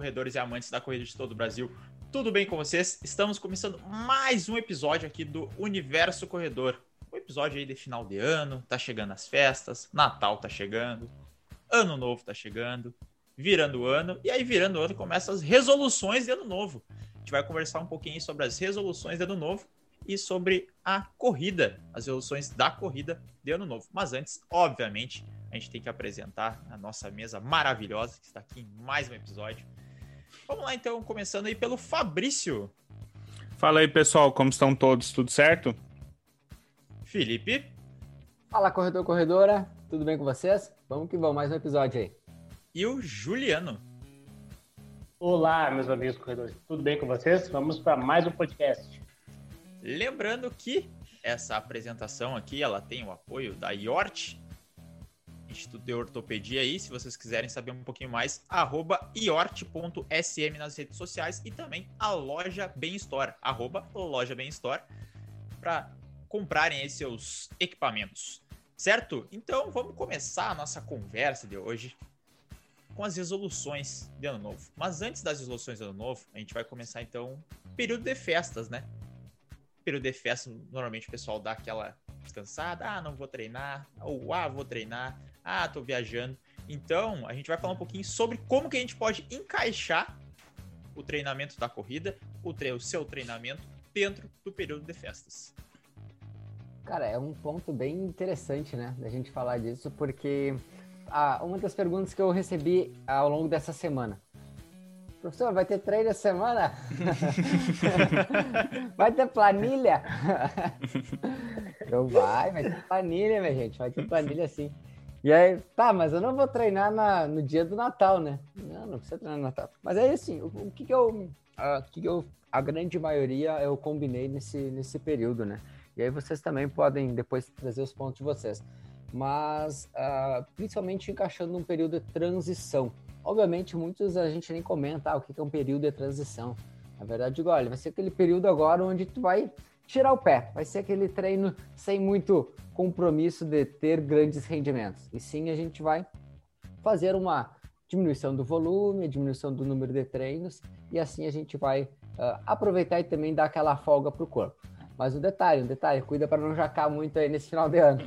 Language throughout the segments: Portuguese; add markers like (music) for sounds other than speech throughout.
corredores e amantes da corrida de todo o Brasil. Tudo bem com vocês? Estamos começando mais um episódio aqui do Universo Corredor. Um episódio aí de final de ano, tá chegando as festas, Natal tá chegando, Ano Novo tá chegando, virando o ano, e aí virando o ano começam as resoluções de Ano Novo. A gente vai conversar um pouquinho sobre as resoluções de Ano Novo e sobre a corrida, as resoluções da corrida de Ano Novo. Mas antes, obviamente, a gente tem que apresentar a nossa mesa maravilhosa que está aqui em mais um episódio. Vamos lá então, começando aí pelo Fabrício. Fala aí, pessoal, como estão todos? Tudo certo? Felipe. Fala, corredor, corredora. Tudo bem com vocês? Vamos que vamos, mais um episódio aí. E o Juliano. Olá, meus amigos corredores. Tudo bem com vocês? Vamos para mais um podcast. Lembrando que essa apresentação aqui, ela tem o apoio da IORT, Instituto de Ortopedia aí, se vocês quiserem saber um pouquinho mais, arroba iort.sm nas redes sociais e também a loja Bem Store, arroba loja Bem Store, para comprarem aí seus equipamentos. Certo? Então vamos começar a nossa conversa de hoje com as resoluções de ano novo. Mas antes das resoluções de ano novo, a gente vai começar então período de festas, né? Período de festa, normalmente o pessoal dá aquela descansada, ah, não vou treinar, ou ah, vou treinar, ah, tô viajando. Então, a gente vai falar um pouquinho sobre como que a gente pode encaixar o treinamento da corrida, o, tre o seu treinamento dentro do período de festas. Cara, é um ponto bem interessante, né, da gente falar disso, porque ah, uma das perguntas que eu recebi ao longo dessa semana. Professor, vai ter treino essa semana? (laughs) vai ter planilha? (laughs) então vai, vai ter planilha, minha gente, vai ter planilha sim. E aí, tá, mas eu não vou treinar na, no dia do Natal, né? Não, não precisa treinar no Natal. Mas aí, assim, o, o que que eu, a, que eu, a grande maioria eu combinei nesse, nesse período, né? E aí vocês também podem depois trazer os pontos de vocês. Mas, uh, principalmente encaixando num período de transição. Obviamente, muitos a gente nem comenta ah, o que é um período de transição. Na verdade, olha, vai ser aquele período agora onde tu vai tirar o pé. Vai ser aquele treino sem muito compromisso de ter grandes rendimentos. E sim, a gente vai fazer uma diminuição do volume, diminuição do número de treinos, e assim a gente vai uh, aproveitar e também dar aquela folga para o corpo. Mas um detalhe, um detalhe, cuida para não jacar muito aí nesse final de ano.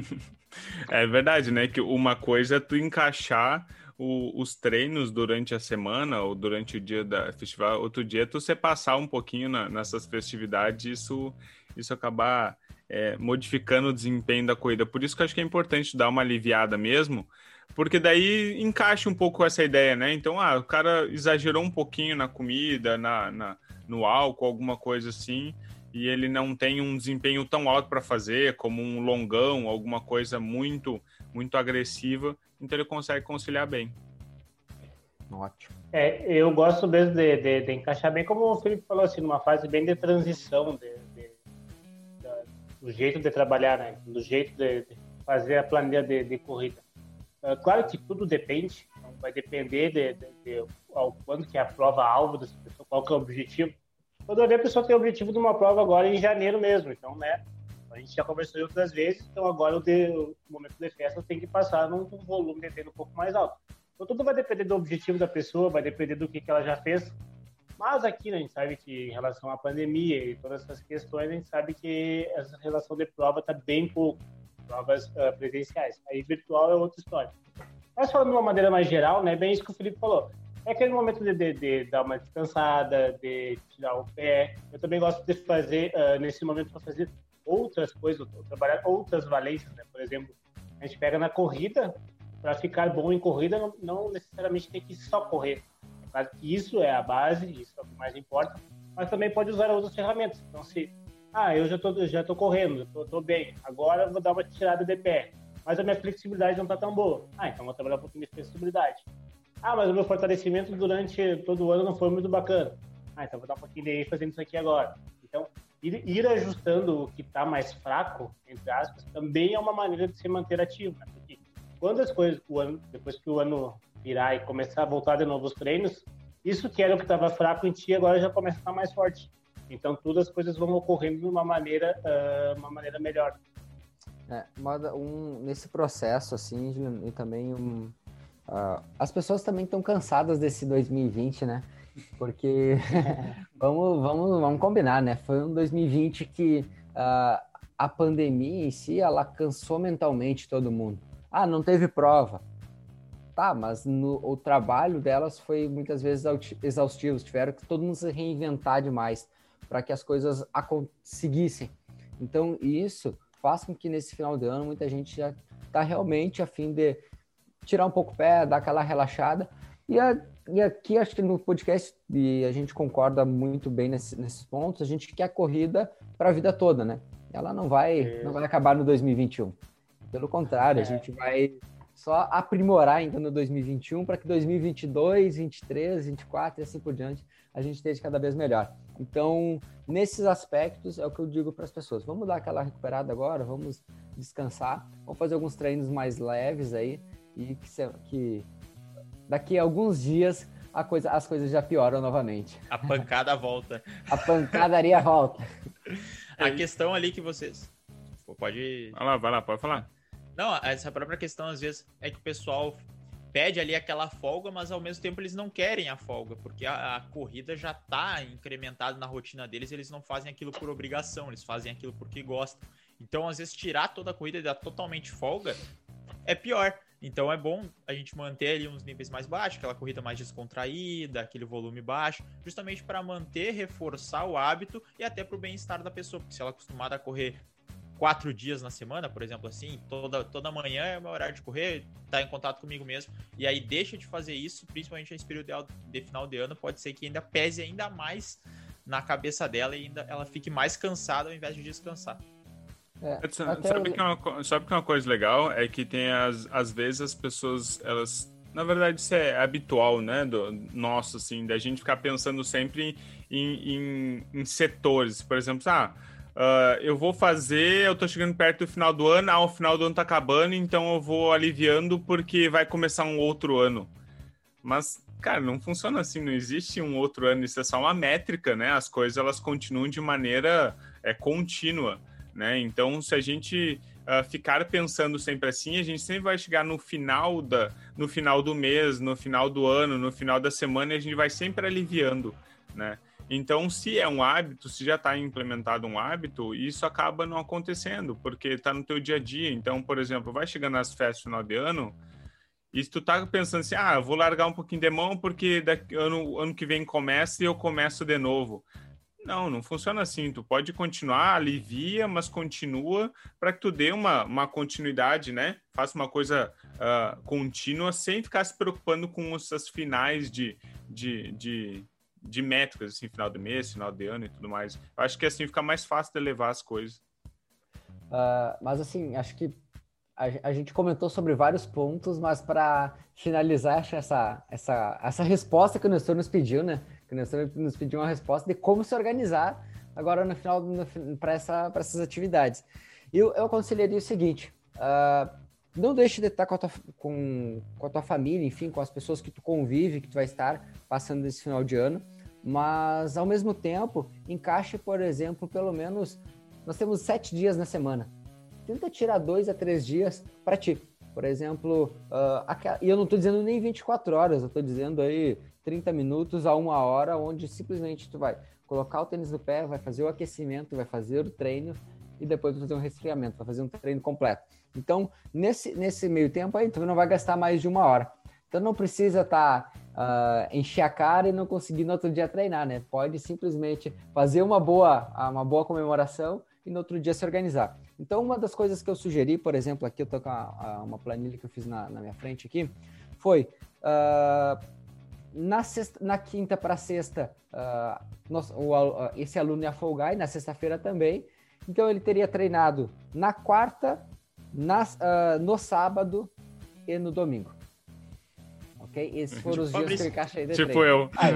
(laughs) é verdade, né? Que uma coisa é tu encaixar o, os treinos durante a semana ou durante o dia da festival, outro dia tu você passar um pouquinho na, nessas festividades, isso, isso acabar é, modificando o desempenho da corrida. Por isso que eu acho que é importante dar uma aliviada mesmo, porque daí encaixa um pouco essa ideia, né? Então, ah, o cara exagerou um pouquinho na comida, na, na no álcool, alguma coisa assim, e ele não tem um desempenho tão alto para fazer, como um longão, alguma coisa muito, muito agressiva então ele consegue conciliar bem. Ótimo. É, eu gosto mesmo de, de, de, encaixar bem, como o Felipe falou, assim, numa fase bem de transição, de, do jeito de trabalhar, né? do jeito de, fazer a planilha de, corrida. É, claro que tudo depende, então vai depender de, de, ao quando que é a prova-alvo dessa pessoa, qual que é o objetivo. Toda vez a pessoa tem o objetivo de uma prova agora em janeiro mesmo, então, né, a gente já conversou outras vezes, então agora o, de, o momento de festa tem que passar num, num volume de treino um pouco mais alto. Então tudo vai depender do objetivo da pessoa, vai depender do que, que ela já fez. Mas aqui né, a gente sabe que em relação à pandemia e todas essas questões, a gente sabe que essa relação de prova está bem pouco, provas uh, presenciais. Aí virtual é outra história. Mas falando de uma maneira mais geral, né, bem isso que o Felipe falou. É aquele momento de, de, de dar uma descansada, de tirar o pé. Eu também gosto de fazer, uh, nesse momento, para fazer outras coisas, trabalhar outras valências, né? Por exemplo, a gente pega na corrida, para ficar bom em corrida, não, não, necessariamente tem que só correr. É claro que isso é a base, isso é o que mais importa, mas também pode usar outras ferramentas. Então, se, ah, eu já tô, já tô correndo, tô, tô bem, agora vou dar uma tirada de pé, mas a minha flexibilidade não tá tão boa. Ah, então vou trabalhar um pouquinho de flexibilidade. Ah, mas o meu fortalecimento durante todo o ano não foi muito bacana. Ah, então vou dar um pouquinho de fazendo isso aqui agora. Então, ir, ir ajustando o que está mais fraco, entre aspas, também é uma maneira de se manter ativo. Né? Porque quando as coisas, o ano, depois que o ano virar e começar a voltar de novo os treinos, isso que era o que estava fraco em ti agora já começa a estar mais forte. Então, todas as coisas vão ocorrendo de uma maneira, uh, uma maneira melhor. É, um, nesse processo, assim, e também um, uh, as pessoas também estão cansadas desse 2020, né? Porque (laughs) vamos, vamos, vamos combinar, né? Foi um 2020 que uh, a pandemia em si ela cansou mentalmente todo mundo. Ah, não teve prova. Tá, mas no, o trabalho delas foi muitas vezes exaustivo. Tiveram que todo mundo se reinventar demais para que as coisas conseguissem. Então, isso faz com que nesse final de ano muita gente já está realmente a fim de tirar um pouco o pé, dar aquela relaxada. E, a, e aqui, acho que no podcast, e a gente concorda muito bem nesse, nesses pontos, a gente quer a corrida para a vida toda, né? Ela não vai, não vai acabar no 2021. Pelo contrário, é. a gente vai só aprimorar ainda no 2021 para que 2022, 23, 24 e assim por diante a gente esteja cada vez melhor. Então, nesses aspectos é o que eu digo para as pessoas. Vamos dar aquela recuperada agora, vamos descansar, vamos fazer alguns treinos mais leves aí e que, que daqui a alguns dias a coisa, as coisas já pioram novamente. A pancada volta. (laughs) a pancadaria volta. a questão ali que vocês. Pode. Vai lá, vai lá, pode falar. Não, essa própria questão, às vezes, é que o pessoal pede ali aquela folga, mas ao mesmo tempo eles não querem a folga, porque a, a corrida já está incrementada na rotina deles, eles não fazem aquilo por obrigação, eles fazem aquilo porque gostam. Então, às vezes, tirar toda a corrida e dar totalmente folga é pior. Então é bom a gente manter ali uns níveis mais baixos, aquela corrida mais descontraída, aquele volume baixo, justamente para manter, reforçar o hábito e até para o bem-estar da pessoa, porque se ela é acostumada a correr quatro dias na semana, por exemplo, assim, toda, toda manhã é o meu horário de correr, tá em contato comigo mesmo, e aí deixa de fazer isso, principalmente nesse período de, final de ano, pode ser que ainda pese ainda mais na cabeça dela e ainda ela fique mais cansada ao invés de descansar. É, sabe, que é uma, sabe que é uma coisa legal? É que tem as, às vezes as pessoas, elas. Na verdade, isso é habitual, né? Do nosso, assim, da gente ficar pensando sempre em, em, em setores. Por exemplo, ah, uh, eu vou fazer, eu tô chegando perto do final do ano, ah, o final do ano tá acabando, então eu vou aliviando porque vai começar um outro ano. Mas, cara, não funciona assim, não existe um outro ano, isso é só uma métrica, né? As coisas elas continuam de maneira é, contínua né? Então, se a gente uh, ficar pensando sempre assim, a gente sempre vai chegar no final da, no final do mês, no final do ano, no final da semana, e a gente vai sempre aliviando, né? Então, se é um hábito, se já está implementado um hábito, isso acaba não acontecendo, porque está no teu dia a dia. Então, por exemplo, vai chegando nas festas final de ano, e se tu tá pensando assim, ah, vou largar um pouquinho de mão porque daqui, ano, ano que vem começa e eu começo de novo. Não, não funciona assim. Tu pode continuar, alivia, mas continua para que tu dê uma, uma continuidade, né? Faça uma coisa uh, contínua sem ficar se preocupando com essas finais de, de, de, de métricas, assim, final do mês, final de ano e tudo mais. Eu acho que assim fica mais fácil de levar as coisas. Uh, mas assim, acho que a, gente comentou sobre vários pontos, mas para finalizar essa, essa, essa resposta que o Nestor nos pediu, né? Que Nestor nos pediu uma resposta de como se organizar agora no final para essa, essas atividades. Eu, eu aconselharia o seguinte: uh, não deixe de estar com a, tua, com, com a tua família, enfim, com as pessoas que tu convive, que tu vai estar passando esse final de ano, mas ao mesmo tempo encaixe, por exemplo, pelo menos nós temos sete dias na semana. Tenta tirar dois a três dias para ti. Por exemplo, uh, e eu não estou dizendo nem 24 horas, eu estou dizendo aí 30 minutos a uma hora, onde simplesmente tu vai colocar o tênis no pé, vai fazer o aquecimento, vai fazer o treino e depois vai fazer um resfriamento, vai fazer um treino completo. Então, nesse, nesse meio tempo aí, tu não vai gastar mais de uma hora. Então, não precisa estar tá, uh, encher a cara e não conseguir no outro dia treinar, né? Pode simplesmente fazer uma boa, uma boa comemoração e no outro dia se organizar. Então, uma das coisas que eu sugeri, por exemplo, aqui eu tô com a, a, uma planilha que eu fiz na, na minha frente aqui, foi uh, na, sexta, na quinta para sexta, uh, o, uh, esse aluno ia folgar e na sexta-feira também. Então ele teria treinado na quarta, na, uh, no sábado e no domingo. Ok? Esses (laughs) foram os dias que ele encaixei de Tipo treino. eu. Aí,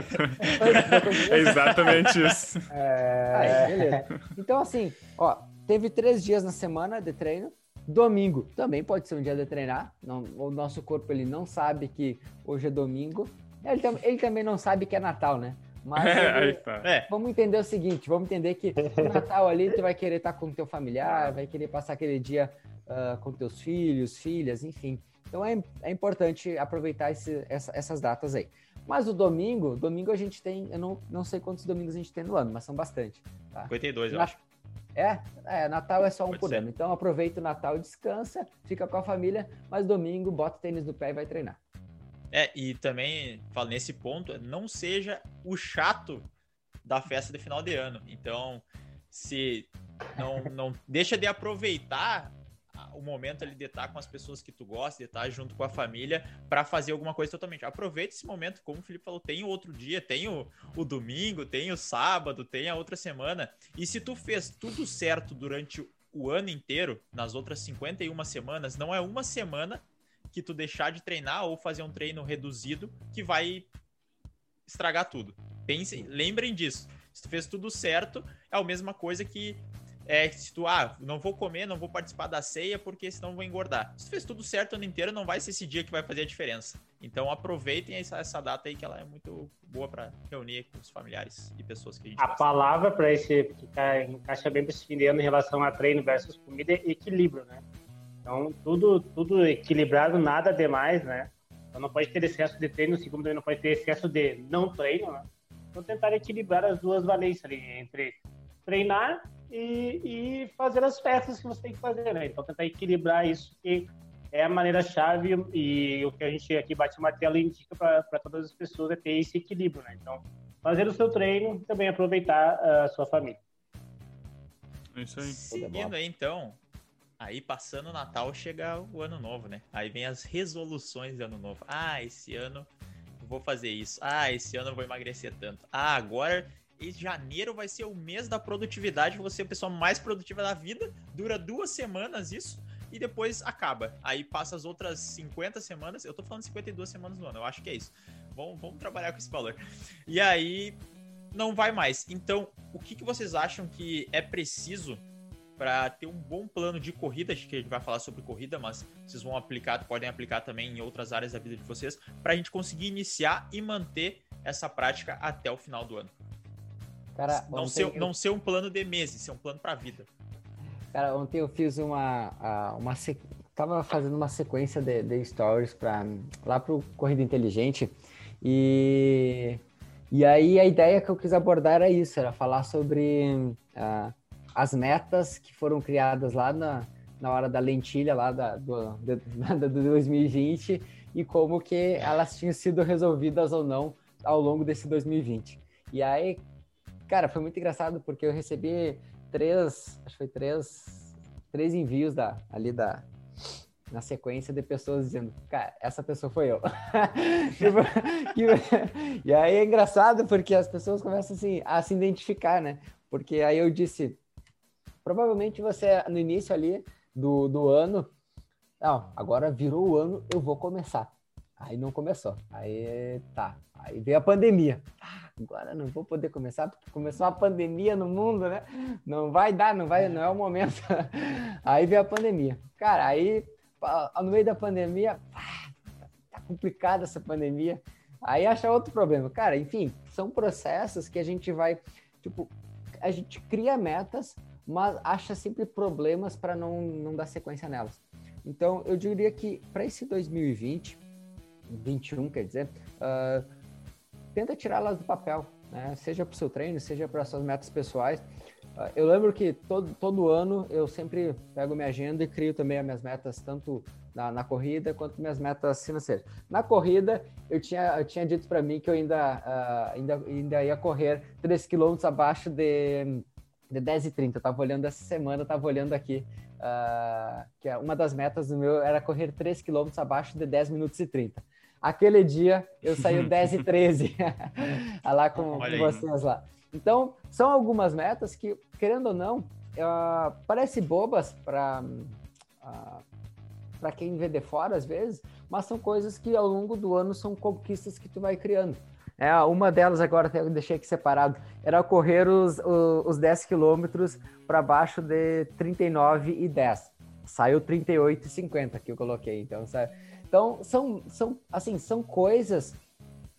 é (laughs) exatamente isso. (laughs) É... Aí, beleza. Então, assim, ó, teve três dias na semana de treino. Domingo também pode ser um dia de treinar. Não, o nosso corpo ele não sabe que hoje é domingo. Ele, ele também não sabe que é Natal, né? Mas ele, tá. é. vamos entender o seguinte, vamos entender que no Natal ali tu vai querer estar com teu familiar, vai querer passar aquele dia uh, com teus filhos, filhas, enfim. Então é, é importante aproveitar esse, essa, essas datas aí. Mas o domingo, domingo a gente tem, eu não, não sei quantos domingos a gente tem no ano, mas são bastante. Tá? 52, eu acho. É, é, Natal é só um Pode por ser. ano. Então aproveita o Natal, descansa, fica com a família, mas domingo bota o tênis do pé e vai treinar. É, e também, falo nesse ponto, não seja o chato da festa de final de ano. Então, se não, não deixa de aproveitar o momento ali de estar com as pessoas que tu gosta, de estar junto com a família para fazer alguma coisa totalmente. Aproveita esse momento, como o Felipe falou, tem outro dia, tem o, o domingo, tem o sábado, tem a outra semana. E se tu fez tudo certo durante o ano inteiro, nas outras 51 semanas, não é uma semana que tu deixar de treinar ou fazer um treino reduzido que vai estragar tudo. Pensem, lembrem disso. Se tu fez tudo certo, é a mesma coisa que é, se tu, ah, não vou comer, não vou participar da ceia porque senão vou engordar. Se tu fez tudo certo o ano inteiro, não vai ser esse dia que vai fazer a diferença. Então aproveitem essa, essa data aí que ela é muito boa para reunir com os familiares e pessoas que a gente A gosta. palavra para esse que tá, encaixa bem para esse fim de ano em relação a treino versus comida é equilíbrio, né? Então tudo tudo equilibrado, nada demais, né? Então não pode ter excesso de treino, segundo também não pode ter excesso de não treino, né? Então tentar equilibrar as duas valências ali entre treinar e, e, fazer as festas que você tem que fazer, né? Então tentar equilibrar isso que é a maneira chave e o que a gente aqui bate martelo e indica para todas as pessoas é ter esse equilíbrio, né? Então fazer o seu treino e também aproveitar a sua família. É isso aí. Seguindo aí então, aí passando o Natal chega o ano novo, né? Aí vem as resoluções de ano novo. Ah, esse ano vou fazer isso. Ah, esse ano eu vou emagrecer tanto. Ah, agora e janeiro vai ser o mês da produtividade, você é a pessoa mais produtiva da vida, dura duas semanas isso, e depois acaba. Aí passa as outras 50 semanas, eu tô falando 52 semanas no ano, eu acho que é isso. Vamos, vamos trabalhar com esse valor. E aí não vai mais. Então, o que, que vocês acham que é preciso para ter um bom plano de corrida, acho que a gente vai falar sobre corrida, mas vocês vão aplicar, podem aplicar também em outras áreas da vida de vocês, para a gente conseguir iniciar e manter essa prática até o final do ano. Cara, não, ser, eu... não ser um plano de meses, ser um plano para a vida. Cara, ontem eu fiz uma. uma Tava fazendo uma sequência de, de stories pra, lá pro Corrida Inteligente. E, e aí a ideia que eu quis abordar era isso, era falar sobre uh, as metas que foram criadas lá na, na hora da lentilha lá da, do, do, (laughs) do 2020 e como que elas tinham sido resolvidas ou não ao longo desse 2020. E aí, Cara, foi muito engraçado porque eu recebi três, acho que foi três, três envios da, ali da, na sequência de pessoas dizendo, cara, essa pessoa foi eu. (laughs) Tipo, e aí é engraçado porque as pessoas começam assim, a se identificar, né? Porque aí eu disse, provavelmente você no início ali do, do ano, não, agora virou o ano, eu vou começar. Aí não começou. Aí tá. Aí veio a pandemia. Ah, agora não vou poder começar, porque começou a pandemia no mundo, né? Não vai dar, não vai, não é o momento. (laughs) Aí veio a pandemia. Cara, aí no meio da pandemia, tá complicada essa pandemia. Aí acha outro problema. Cara, enfim, são processos que a gente vai, tipo, a gente cria metas, mas acha sempre problemas para não, não dar sequência nelas. Então, eu diria que para esse 2020, 21, quer dizer, uh, tenta tirá-las do papel, né? seja para o seu treino, seja para suas metas pessoais. Uh, eu lembro que todo, todo ano eu sempre pego minha agenda e crio também as minhas metas, tanto na, na corrida quanto minhas metas financeiras. Na corrida, eu tinha, eu tinha dito para mim que eu ainda, uh, ainda, ainda ia correr 3 km abaixo de, de 10 e 30. Eu estava olhando essa semana, estava olhando aqui, uh, que é uma das metas do meu era correr 3 km abaixo de 10 minutos e 30. Aquele dia eu saí (laughs) 10 e 13 (laughs) lá com, com vocês lá. Então, são algumas metas que, querendo ou não, uh, parece bobas para uh, ah, para quem vê de fora às vezes, mas são coisas que ao longo do ano são conquistas que tu vai criando. É, uma delas agora até eu deixei aqui separado, era correr os, os, os 10 quilômetros para baixo de 39 e 10. Saiu 38 e 50 que eu coloquei, então sabe? Então, são, são, assim, são coisas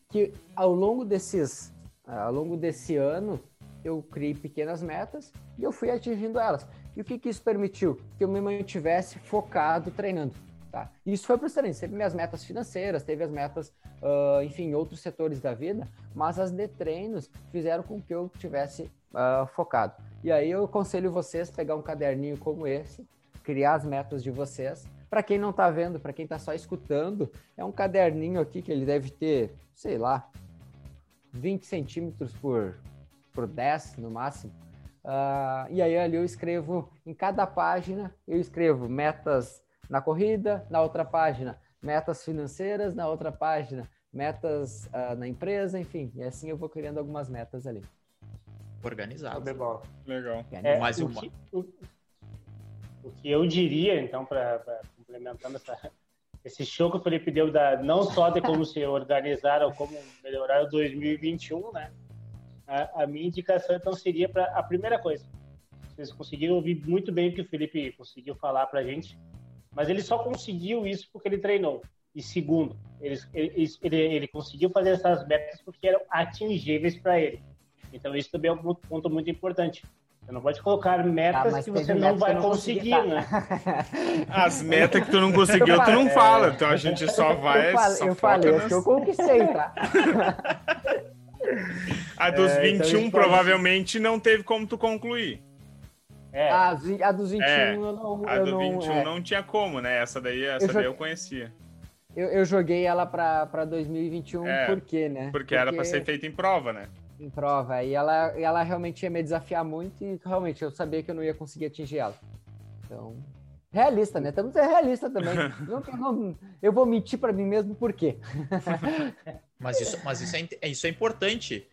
que ao longo desses, ao longo desse ano, eu criei pequenas metas e eu fui atingindo elas. E o que, que isso permitiu? Que eu me mantivesse focado treinando. Tá? Isso foi treinos. Teve minhas metas financeiras, teve as metas, uh, enfim, outros setores da vida, mas as de treinos fizeram com que eu tivesse uh, focado. E aí eu aconselho vocês pegar um caderninho como esse, criar as metas de vocês. Para quem não está vendo, para quem está só escutando, é um caderninho aqui que ele deve ter, sei lá, 20 centímetros por, por 10 no máximo. Uh, e aí ali eu escrevo em cada página, eu escrevo metas na corrida, na outra página, metas financeiras, na outra página, metas uh, na empresa, enfim. E assim eu vou criando algumas metas ali. Organizado. Legal. É, Mais uma. O que, o, o que eu diria, então, para complementando essa, esse show que o Felipe deu, da, não só de como se organizar ou como melhorar o 2021, né? A, a minha indicação, então, seria para a primeira coisa. Vocês conseguiram ouvir muito bem o que o Felipe conseguiu falar para a gente mas ele só conseguiu isso porque ele treinou. E segundo, ele, ele, ele, ele conseguiu fazer essas metas porque eram atingíveis para ele. Então isso também é um ponto muito importante. Você não pode colocar metas ah, que você não vai não conseguir, tá. né? (laughs) As metas que tu não conseguiu, tu não fala. Então a gente só vai. Eu falei, eu falei nas... que eu conquistei, tá? a dos é, 21 então provavelmente não teve como tu concluir. É. A, a dos 21 é. eu não. A eu do não, 21 é. não tinha como, né? Essa daí, essa eu daí eu conhecia. Eu, eu joguei ela pra, pra 2021 é, por quê, né? Porque, porque era pra ser feita em prova, né? Em prova. E ela, ela realmente ia me desafiar muito e realmente eu sabia que eu não ia conseguir atingir ela. Então. Realista, né? Temos que ser realista também. (laughs) não, não, eu vou mentir para mim mesmo por quê? (laughs) mas isso, mas isso, é, isso é importante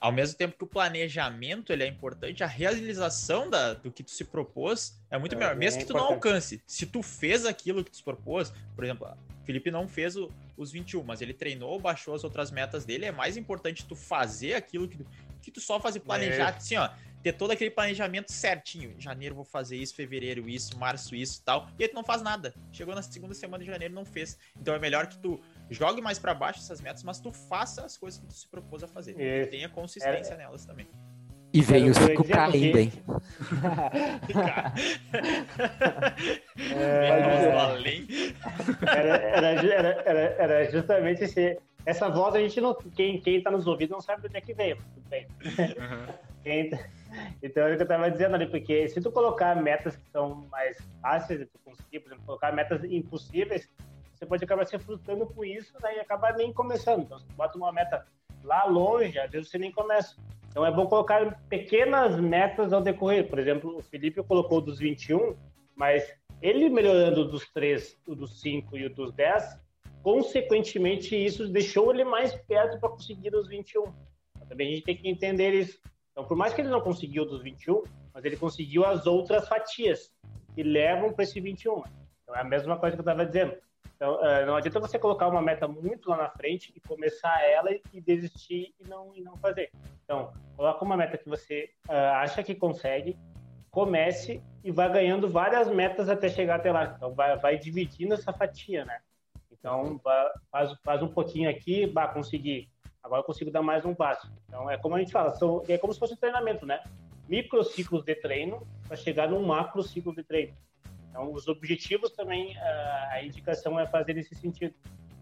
ao mesmo tempo que o planejamento ele é importante, a realização da, do que tu se propôs é muito é, melhor. Mesmo é que tu importante. não alcance. Se tu fez aquilo que tu se propôs, por exemplo, o Felipe não fez o, os 21, mas ele treinou, baixou as outras metas dele, é mais importante tu fazer aquilo que tu, que tu só fazer planejar, é. assim, ó, ter todo aquele planejamento certinho. Em janeiro vou fazer isso, fevereiro isso, março isso tal. E aí tu não faz nada. Chegou na segunda semana de janeiro não fez. Então é melhor que tu jogue mais para baixo essas metas, mas tu faça as coisas que tu se propôs a fazer. E tenha consistência é... nelas também. E veio os 5K ainda, hein? era, era, era, era, justamente esse, essa voz, a gente não. Quem, quem tá nos ouvindo não sabe de onde é que veio, tudo bem. Uhum. Quem, então é o que eu estava dizendo ali, porque se tu colocar metas que são mais fáceis de tu conseguir, por exemplo, colocar metas impossíveis, você pode acabar se frustrando com isso né, e acabar nem começando. Então, se tu bota uma meta lá longe, às vezes você nem começa. Então, é bom colocar pequenas metas ao decorrer. Por exemplo, o Felipe colocou dos 21, mas ele melhorando dos 3, o dos 5 e o dos 10, consequentemente, isso deixou ele mais perto para conseguir os 21. Então, também a gente tem que entender isso. Então, por mais que ele não conseguiu dos 21, mas ele conseguiu as outras fatias que levam para esse 21. Então, é a mesma coisa que eu estava dizendo. Então, uh, não adianta você colocar uma meta muito lá na frente e começar ela e desistir e não, e não fazer. Então, coloca uma meta que você uh, acha que consegue, comece e vá ganhando várias metas até chegar até lá. Então, vai, vai dividindo essa fatia, né? Então, faz, faz um pouquinho aqui, vai conseguir. Agora eu consigo dar mais um passo. Então, é como a gente fala, são, é como se fosse um treinamento, né? Microciclos de treino para chegar num macro ciclo de treino. Então, os objetivos também, a indicação é fazer nesse sentido.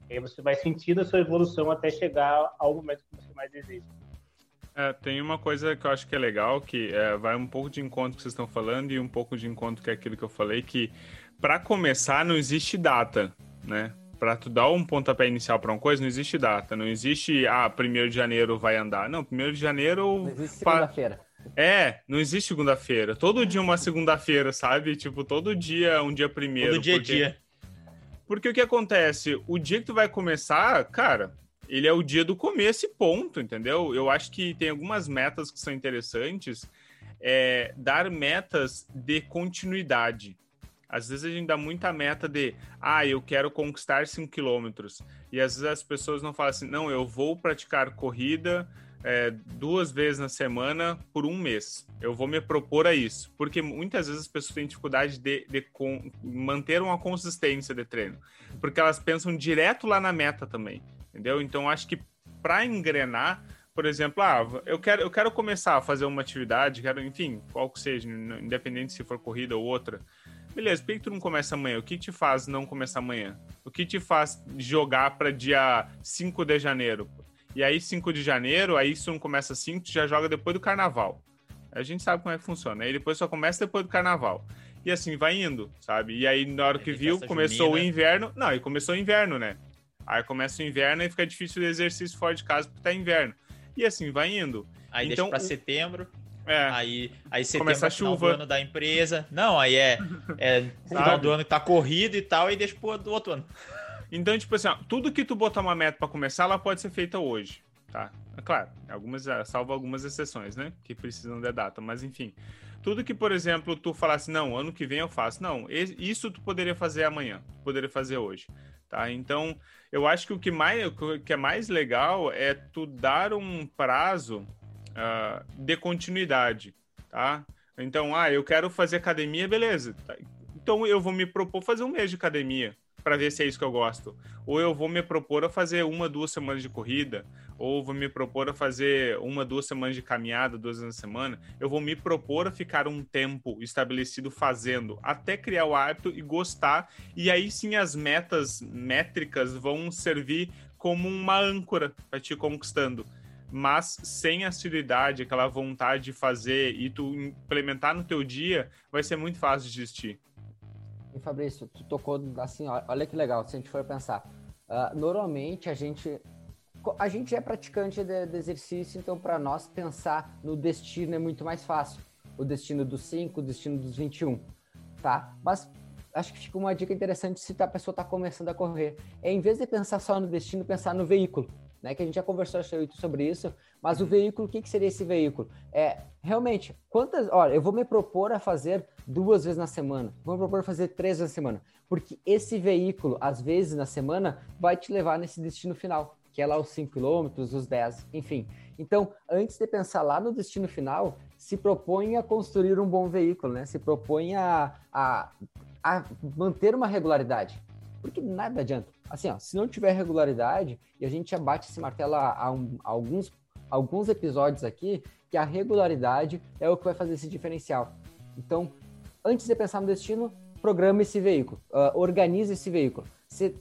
E aí você vai sentindo a sua evolução até chegar ao momento que você mais deseja. É, tem uma coisa que eu acho que é legal, que é, vai um pouco de encontro que vocês estão falando e um pouco de encontro que é aquilo que eu falei, que para começar não existe data, né? Para tu dar um pontapé inicial para uma coisa, não existe data. Não existe, ah, primeiro de janeiro vai andar. Não, primeiro de janeiro... Não existe segunda-feira. É, não existe segunda-feira. Todo dia uma segunda-feira, sabe? Tipo, todo dia um dia primeiro. Todo dia é porque... dia. Porque o que acontece? O dia que tu vai começar, cara, ele é o dia do começo e ponto, entendeu? Eu acho que tem algumas metas que são interessantes. É, dar metas de continuidade. Às vezes a gente dá muita meta de, ah, eu quero conquistar 5 quilômetros. E às vezes as pessoas não falam assim, não, eu vou praticar corrida é, duas vezes na semana por um mês. Eu vou me propor a isso, porque muitas vezes as pessoas têm dificuldade de, de com, manter uma consistência de treino, porque elas pensam direto lá na meta também, entendeu? Então acho que para engrenar, por exemplo, ah, eu quero, eu quero começar a fazer uma atividade, quero, enfim, qual que seja, independente se for corrida ou outra. Beleza, por que tu não começa amanhã? O que te faz não começar amanhã? O que te faz jogar para dia 5 de janeiro? E aí, 5 de janeiro, aí se não começa 5, tu já joga depois do carnaval. A gente sabe como é que funciona. Aí depois só começa depois do carnaval. E assim vai indo, sabe? E aí, na hora que viu, começou o inverno. Não, e começou o inverno, né? Aí começa o inverno e fica difícil o exercício fora de casa porque tá inverno. E assim vai indo. Aí então, deixa pra o... setembro. É. Aí, aí setembro começa a é chuva. do ano da empresa. Não, aí é, é (laughs) final do ano que tá corrido e tal, e deixa pro do outro ano. Então, tipo assim, ó, tudo que tu botar uma meta para começar, ela pode ser feita hoje, tá? É claro, algumas, é, salvo algumas exceções, né? Que precisam de data, mas enfim. Tudo que, por exemplo, tu falasse, não, ano que vem eu faço. Não, isso tu poderia fazer amanhã, poderia fazer hoje, tá? Então, eu acho que o que, mais, o que é mais legal é tu dar um prazo uh, de continuidade, tá? Então, ah, eu quero fazer academia, beleza. Tá? Então, eu vou me propor fazer um mês de academia para ver se é isso que eu gosto. Ou eu vou me propor a fazer uma, duas semanas de corrida, ou vou me propor a fazer uma, duas semanas de caminhada, duas vezes na semana. Eu vou me propor a ficar um tempo estabelecido fazendo, até criar o hábito e gostar. E aí sim as metas métricas vão servir como uma âncora para te conquistando mas sem assiduidade, aquela vontade de fazer e tu implementar no teu dia, vai ser muito fácil de desistir. E Fabrício, tu tocou assim, olha que legal, se a gente for pensar. Uh, normalmente a gente a gente é praticante de, de exercício, então para nós pensar no destino é muito mais fácil. O destino dos 5, o destino dos 21, tá? Mas acho que fica uma dica interessante se a pessoa está começando a correr. É em vez de pensar só no destino, pensar no veículo né? Que a gente já conversou sobre isso, mas o veículo, o que, que seria esse veículo? É realmente quantas. Olha, eu vou me propor a fazer duas vezes na semana, vou me propor a fazer três vezes na semana, porque esse veículo, às vezes na semana, vai te levar nesse destino final, que é lá os 5 km, os 10, enfim. Então, antes de pensar lá no destino final, se propõe a construir um bom veículo, né? Se propõe a, a, a manter uma regularidade. Porque nada adianta. Assim, ó, se não tiver regularidade, e a gente já bate esse martelo há, um, alguns, alguns episódios aqui, que a regularidade é o que vai fazer esse diferencial. Então, antes de pensar no destino, programa esse veículo, uh, organize esse veículo. Você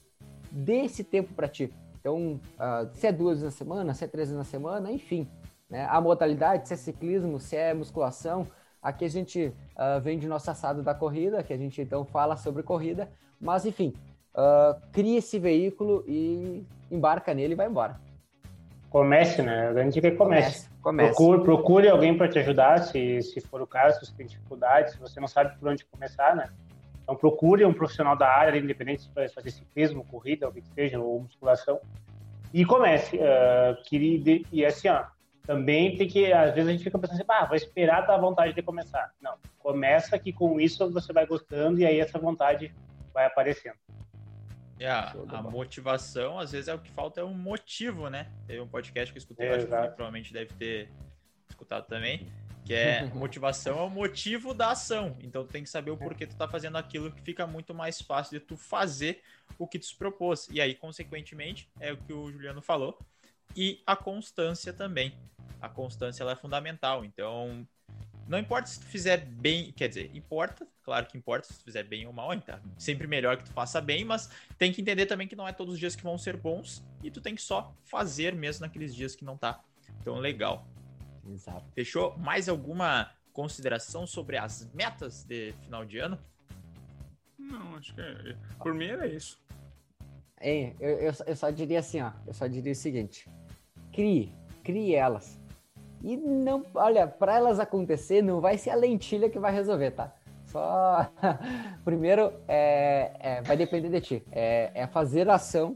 dê esse tempo para ti. Então, uh, se é duas vezes na semana, se é três vezes na semana, enfim. Né? A modalidade, se é ciclismo, se é musculação. Aqui a gente uh, vem de nosso assado da corrida, que a gente então fala sobre corrida. Mas, enfim, uh, cria esse veículo e embarca nele e vai embora. Comece, né? A grande dica é comece. comece. Procure, procure alguém para te ajudar, se, se for o caso, se você tem dificuldade, se você não sabe por onde começar, né? Então procure um profissional da área, independente se vai fazer ciclismo, corrida, o que seja, ou musculação, e comece. Uh, e assim, ó, também tem que, às vezes a gente fica pensando assim, ah, vou esperar dar vontade de começar. Não, começa que com isso você vai gostando e aí essa vontade vai aparecendo. É, a, a motivação, às vezes, é o que falta é um motivo, né? Teve um podcast que eu escutei, é, acho que provavelmente deve ter escutado também, que é (laughs) motivação é o motivo da ação. Então tu tem que saber o porquê tu tá fazendo aquilo que fica muito mais fácil de tu fazer o que tu se propôs. E aí, consequentemente, é o que o Juliano falou. E a constância também. A constância ela é fundamental. Então, não importa se tu fizer bem, quer dizer, importa, claro que importa se tu fizer bem ou mal, então sempre melhor que tu faça bem, mas tem que entender também que não é todos os dias que vão ser bons e tu tem que só fazer mesmo naqueles dias que não tá tão legal. Exato. Fechou? Mais alguma consideração sobre as metas de final de ano? Não, acho que é, por mim era isso. É, eu, eu, eu só diria assim, ó, eu só diria o seguinte: crie, crie elas e não, olha, para elas acontecer, não vai ser a lentilha que vai resolver, tá? Só (laughs) primeiro é, é, vai depender de ti. É, é fazer a ação.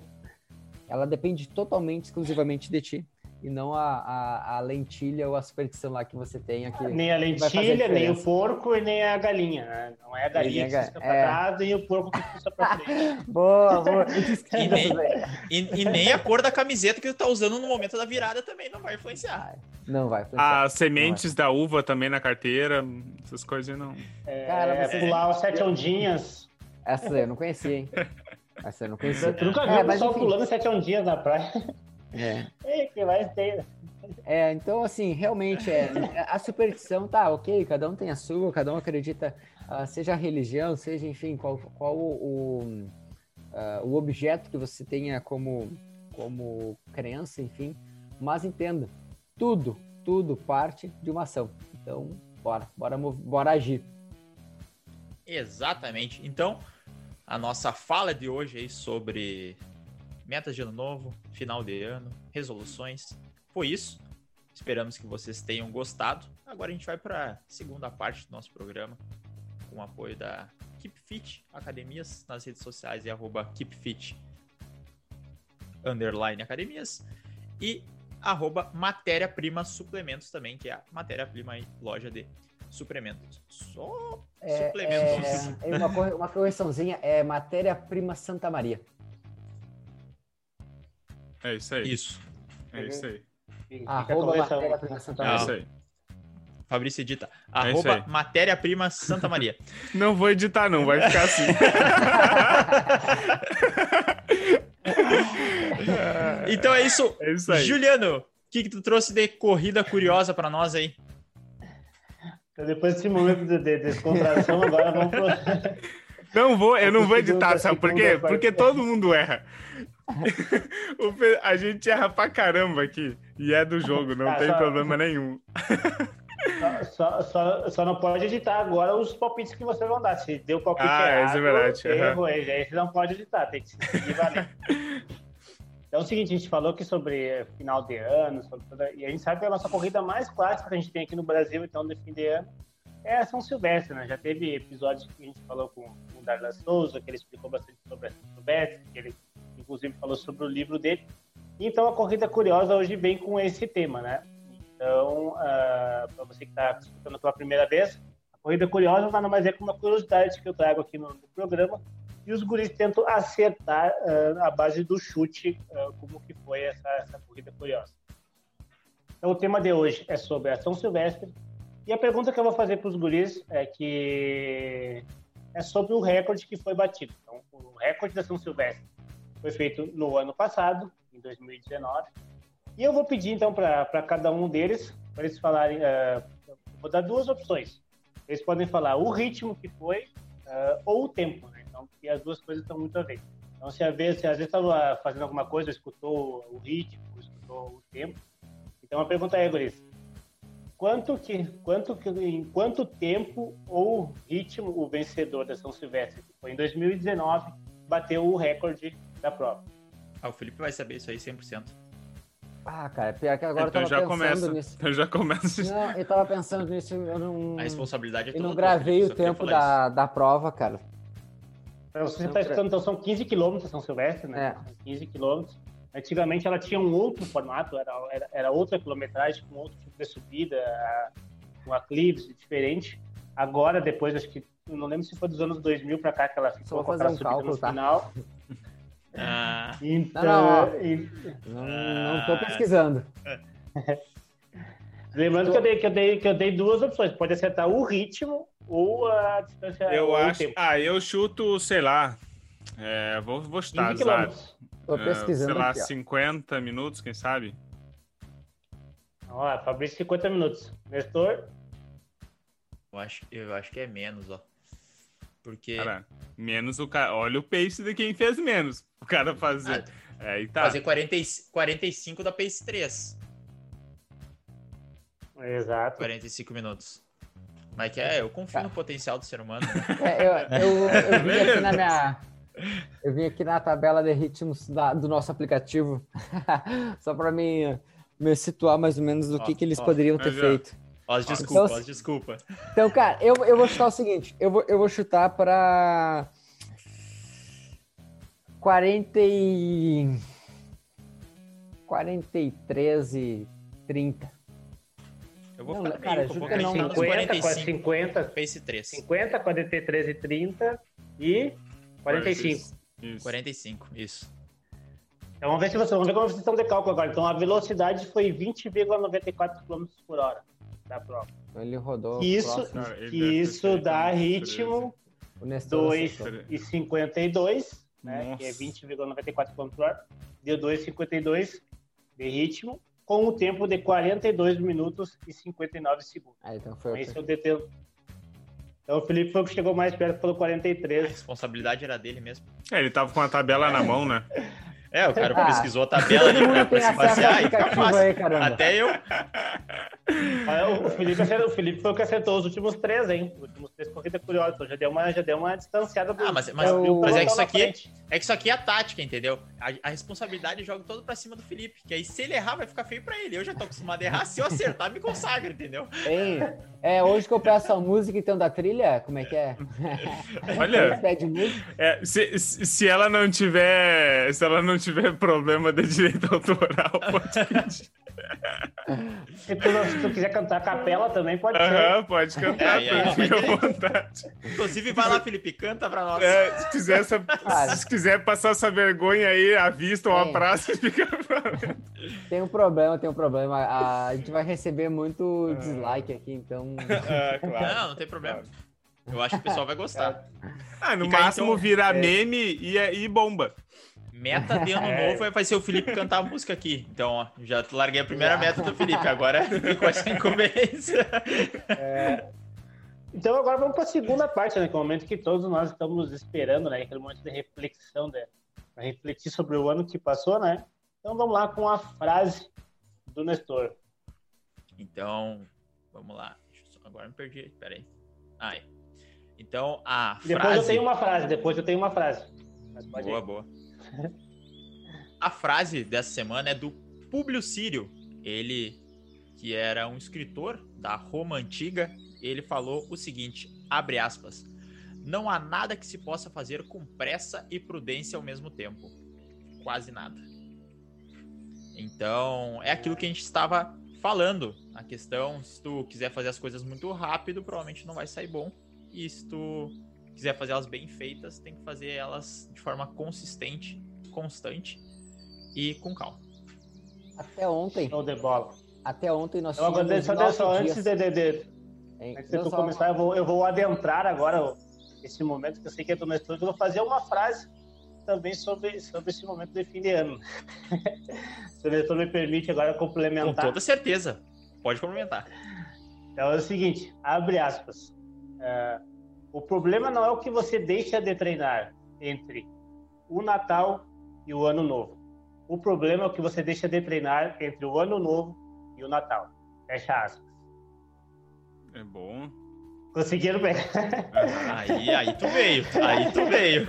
Ela depende totalmente, exclusivamente de ti e não a, a, a, lentilha ou a superstição lá que você tem aqui. Nem a lentilha, nem o porco e nem a galinha. Né? Não é a galinha que fica pra é. trás, nem o porco que fica pra (laughs) frente. boa, boa. e, nem, (laughs) e, e, nem a cor da camiseta que tu tá usando no momento da virada também não vai influenciar. Não vai. As sementes da uva também na carteira, essas coisas não. É, Cara, você... pular os sete ondinhas. Essa eu não conhecia, hein? (laughs) Essa eu não conhecia. Tu nunca viu é, o pessoal pulando sete ondinhas na praia? É. (laughs) Ei, que vai ter. É, então, assim, realmente, é, a superstição tá ok, cada um tem a sua, cada um acredita, uh, seja a religião, seja, enfim, qual, qual o, uh, o objeto que você tenha como, como crença, enfim. Mas entenda, tudo, tudo parte de uma ação. Então, bora, bora, bora agir. Exatamente. Então, a nossa fala de hoje aí sobre metas de ano novo, final de ano, resoluções. Foi isso. Esperamos que vocês tenham gostado. Agora a gente vai para a segunda parte do nosso programa, com o apoio da Keep Fit Academias nas redes sociais e arroba KeepFit underline academias e arroba matéria-prima suplementos também, que é a matéria-prima loja de suplementos. Só é, suplementos. É, é uma, uma correçãozinha, é matéria-prima Santa Maria. É isso aí. Isso. É isso aí. Arroba matéria-prima Santa Maria. É isso aí. Fabrício edita. É arroba matéria-prima Santa Maria. (laughs) Não vou editar, não, vai ficar assim. (laughs) (laughs) então é isso. É isso aí. Juliano, o que, que tu trouxe de corrida curiosa para nós aí? Então, depois desse momento de, de descontração, agora vamos pro... (laughs) Não vou, eu não vou editar, sabe por quê? Porque todo mundo erra. (laughs) a gente erra pra caramba aqui. E é do jogo, não ah, tem só... problema nenhum. Só, só, só, não pode editar agora os palpites que você vão dar. Se deu palpite ah, errado, é verdade. erro, uhum. aí você não pode editar, tem que seguir valendo. Então é o seguinte, a gente falou aqui sobre final de ano, toda... e a gente sabe que a nossa corrida mais clássica que a gente tem aqui no Brasil, então, de fim de ano, é São Silvestre, né? Já teve episódios que a gente falou com, com o Darla Souza, que ele explicou bastante sobre a São Silvestre, que ele, inclusive, falou sobre o livro dele. Então, a Corrida Curiosa hoje vem com esse tema, né? Então, uh, ah, para você que está escutando pela primeira vez, a Corrida Curiosa nada mais é que uma curiosidade que eu trago aqui no, no programa, e os guris tentam acertar uh, a base do chute, uh, como que foi essa, essa corrida curiosa. Então, o tema de hoje é sobre a São Silvestre, e a pergunta que eu vou fazer para os guris é que é sobre o recorde que foi batido. Então, o recorde da São Silvestre foi feito no ano passado, em 2019, e eu vou pedir, então, para cada um deles, para eles falarem, uh, vou dar duas opções. Eles podem falar o ritmo que foi uh, ou o tempo, né? Então, porque as duas coisas estão muito a ver. Então, se, às vezes, se às vezes estava fazendo alguma coisa, escutou o ritmo, escutou o tempo. Então, a pergunta é, Guris, quanto que, quanto que, em quanto tempo ou ritmo o vencedor da São Silvestre, que foi em 2019, bateu o recorde da prova? Ah, o Felipe vai saber isso aí 100%. Ah, cara, pior que agora então eu tava já pensando começa, nisso. Eu já começo. Não, eu tava pensando nisso, eu não... A responsabilidade é toda Eu não gravei o tempo da, da prova, cara. Você está escutando, então são 15 quilômetros São Silvestre, né? É. 15 quilômetros. Antigamente ela tinha um outro formato, era, era, era outra quilometragem, com outro tipo de subida, com aclives diferente. Agora, depois, acho que, não lembro se foi dos anos 2000 para cá que ela ficou com aquela um subida cálculo, no tá? final. (laughs) Ah. Então, não, não, não, não tô pesquisando. (laughs) Lembrando que eu, dei, que, eu dei, que eu dei duas opções. Pode acertar o ritmo ou a distância. Eu acho. Tempo. Ah, eu chuto, sei lá. É, vou, vou chutar, Tô é, pesquisando. sei lá, aqui, 50 minutos, quem sabe? Ó, Fabrício, 50 minutos. Nestor? Eu acho, eu acho que é menos, ó. Porque. Cara, menos o cara. Olha o pace de quem fez menos. O cara fazer. Ah, é, tá. Fazer 40, 45 da pace 3. Exato. 45 minutos. Mas que é, eu confio no potencial do ser humano. Né? (laughs) É, eu, eu, eu, (laughs) vi aqui na minha. Eu vim aqui na tabela de ritmos da, do nosso aplicativo, (laughs) só para me, me situar mais ou menos do ó, que, que eles ó, poderiam ter feito. Ó, as desculpas, então, desculpa. Então, cara, eu, eu vou chutar o seguinte: eu vou, eu vou chutar para 40 e... 43 e 30. Eu vou não, ficar cara, meio, vou não, 50, 45, 50, pace 3. 50, 43 e 30 e 45. Isso. 45, isso. Então vamos ver se você, vamos ver como vocês estão de cálculo agora. Então a velocidade foi 20,94 km por hora da prova. Ele rodou. Isso, que isso dá ritmo 2,52, né? Que é 20,94 km por hora. Deu 2,52 de ritmo com um tempo de 42 minutos e 59 segundos. Ah, então foi Esse é o detentor. Então o Felipe foi o que chegou mais perto, falou 43. A responsabilidade era dele mesmo. É, ele tava com a tabela na mão, né? (laughs) É, o cara ah, pesquisou a tabela ali pra, pra se basear e fica Até eu. O Felipe, acertou, o Felipe foi o que acertou os últimos três, hein? Os últimos três corridas curiosas. Então já deu uma, já deu uma distanciada do. Ah, mas, mas, eu, mas é que isso aqui é, é que isso aqui é a tática, entendeu? A, a responsabilidade joga todo pra cima do Felipe. Que aí se ele errar, vai ficar feio pra ele. Eu já tô acostumado a errar. Se eu acertar, me consagra, entendeu? Ei, é, hoje que eu peço a música então da trilha, como é que é? Olha. é, se, se ela não tiver. Se ela não tiver problema de direito autoral, pode pedir. Se tu, se tu quiser cantar capela também, pode ser. pode cantar, é, fica à vontade. Inclusive, vai lá, Felipe, canta pra nós. É, se, quiser essa, se quiser passar essa vergonha aí, à vista ou à praça, fica Tem um problema, tem um problema. A, a gente vai receber muito dislike aqui, então. É, claro. Não, não tem problema. Eu acho que o pessoal vai gostar. Ah, no Fica máximo então, virar é... meme e, e bomba. Meta de ano (laughs) é. novo vai ser o Felipe cantar a música aqui. Então, ó, já larguei a primeira meta do Felipe, agora (laughs) ficou essa incumbência. É... Então agora vamos para a segunda parte, né? Que é o momento que todos nós estamos esperando, né? Aquele momento de reflexão, né? Para refletir sobre o ano que passou, né? Então vamos lá com a frase do Nestor. Então, vamos lá. Agora me perdi, peraí. Ai. Então, a frase... Depois eu tenho uma frase, depois eu tenho uma frase. boa, ir. boa. A frase dessa semana é do Públio Sírio. Ele, que era um escritor da Roma Antiga, ele falou o seguinte, abre aspas, não há nada que se possa fazer com pressa e prudência ao mesmo tempo. Quase nada. Então, é aquilo que a gente estava falando. A questão, se tu quiser fazer as coisas muito rápido, provavelmente não vai sair bom. E se tu quiser fazer elas bem feitas, tem que fazer elas de forma consistente, constante e com calma. Até ontem. Show de bola. Até ontem nós tínhamos. Agora, só, só antes de, de, de, antes de tu só... começar, eu vou, eu vou adentrar agora esse momento que eu sei que é do estúdio. Eu vou fazer uma frase também sobre, sobre esse momento de fim de ano. (laughs) Se o leitor me permite agora complementar. Com toda certeza. Pode complementar. Então é o seguinte, abre aspas. Uh, o problema não é o que você deixa de treinar entre o Natal e o Ano Novo. O problema é o que você deixa de treinar entre o Ano Novo e o Natal. Fecha aspas. É bom. Conseguiram pegar? Aí, aí tu veio. Aí tu veio.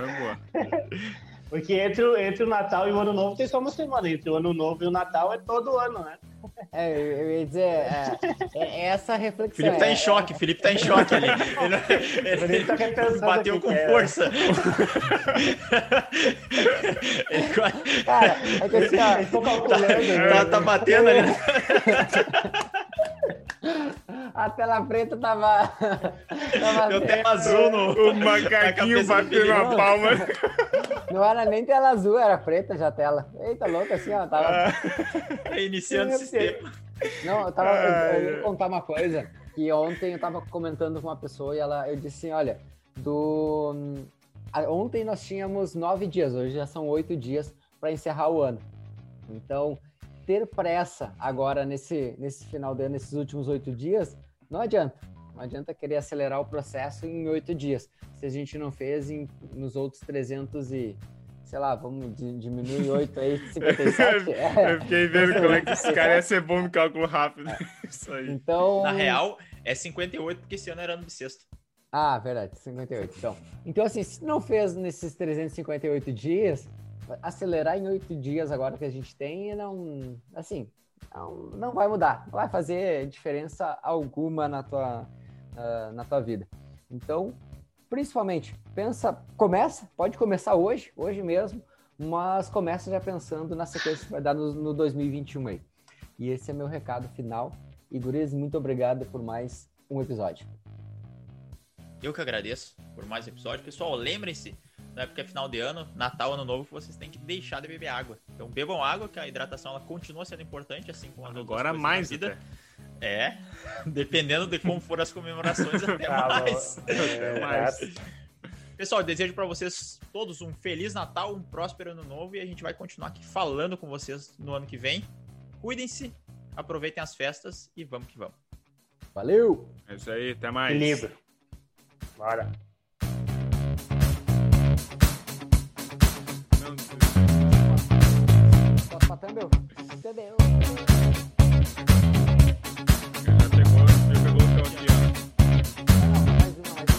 Porque entre, entre o Natal e o Ano Novo tem só uma semana. Entre o Ano Novo e o Natal é todo ano, né? É, eu ia dizer, é, é essa reflexão. Felipe tá em é. choque, Felipe tá em choque ali. Ele, (laughs) ele, tá (laughs) bateu com força. (laughs) ele... Cara, é que assim, ó, tô calculando. Tá, né? tá, tá batendo ali. A tela preta tava. tava Eu tenho azul no. O macaquinho batendo a palma. Não era nem tela azul, era preta já a tela. Eita, louco, assim, ó. Tava. Ah, iniciando o sistema. Não, eu tava. Eu, eu ia contar uma coisa. Que ontem eu tava comentando com uma pessoa e ela, eu disse assim: olha, do. Ontem nós tínhamos nove dias, hoje já são oito dias para encerrar o ano. Então, ter pressa agora nesse, nesse final de ano, nesses últimos oito dias, não adianta. Não adianta querer acelerar o processo em oito dias. Se a gente não fez em, nos outros 300 e, sei lá, vamos diminuir oito aí, (laughs) 57. é. Eu fiquei vendo como é que esse cara ia ser bom no cálculo rápido. (laughs) Isso aí. Então... Na real, é 58 porque esse ano era ano bissexto. Ah, verdade, 58. Então, então assim, se não fez nesses 358 dias, acelerar em oito dias agora que a gente tem, não, assim, não, não vai mudar, não vai fazer diferença alguma na tua, uh, na tua vida. Então, principalmente, pensa, começa, pode começar hoje, hoje mesmo, mas começa já pensando na sequência que vai dar no, no 2021 aí. E esse é meu recado final. E Guriz, muito obrigado por mais um episódio. Eu que agradeço por mais um episódio. Pessoal, lembrem-se né? Porque é final de ano, Natal, Ano Novo, vocês têm que deixar de beber água. Então bebam água, que a hidratação ela continua sendo importante, assim como as Agora mais vida. É, dependendo de como foram as comemorações, até ah, mais. É, mas... Pessoal, desejo para vocês todos um feliz Natal, um próspero ano novo e a gente vai continuar aqui falando com vocês no ano que vem. Cuidem-se, aproveitem as festas e vamos que vamos. Valeu! É isso aí, até mais. Livro. Bora. Entendeu? Entendeu? Live.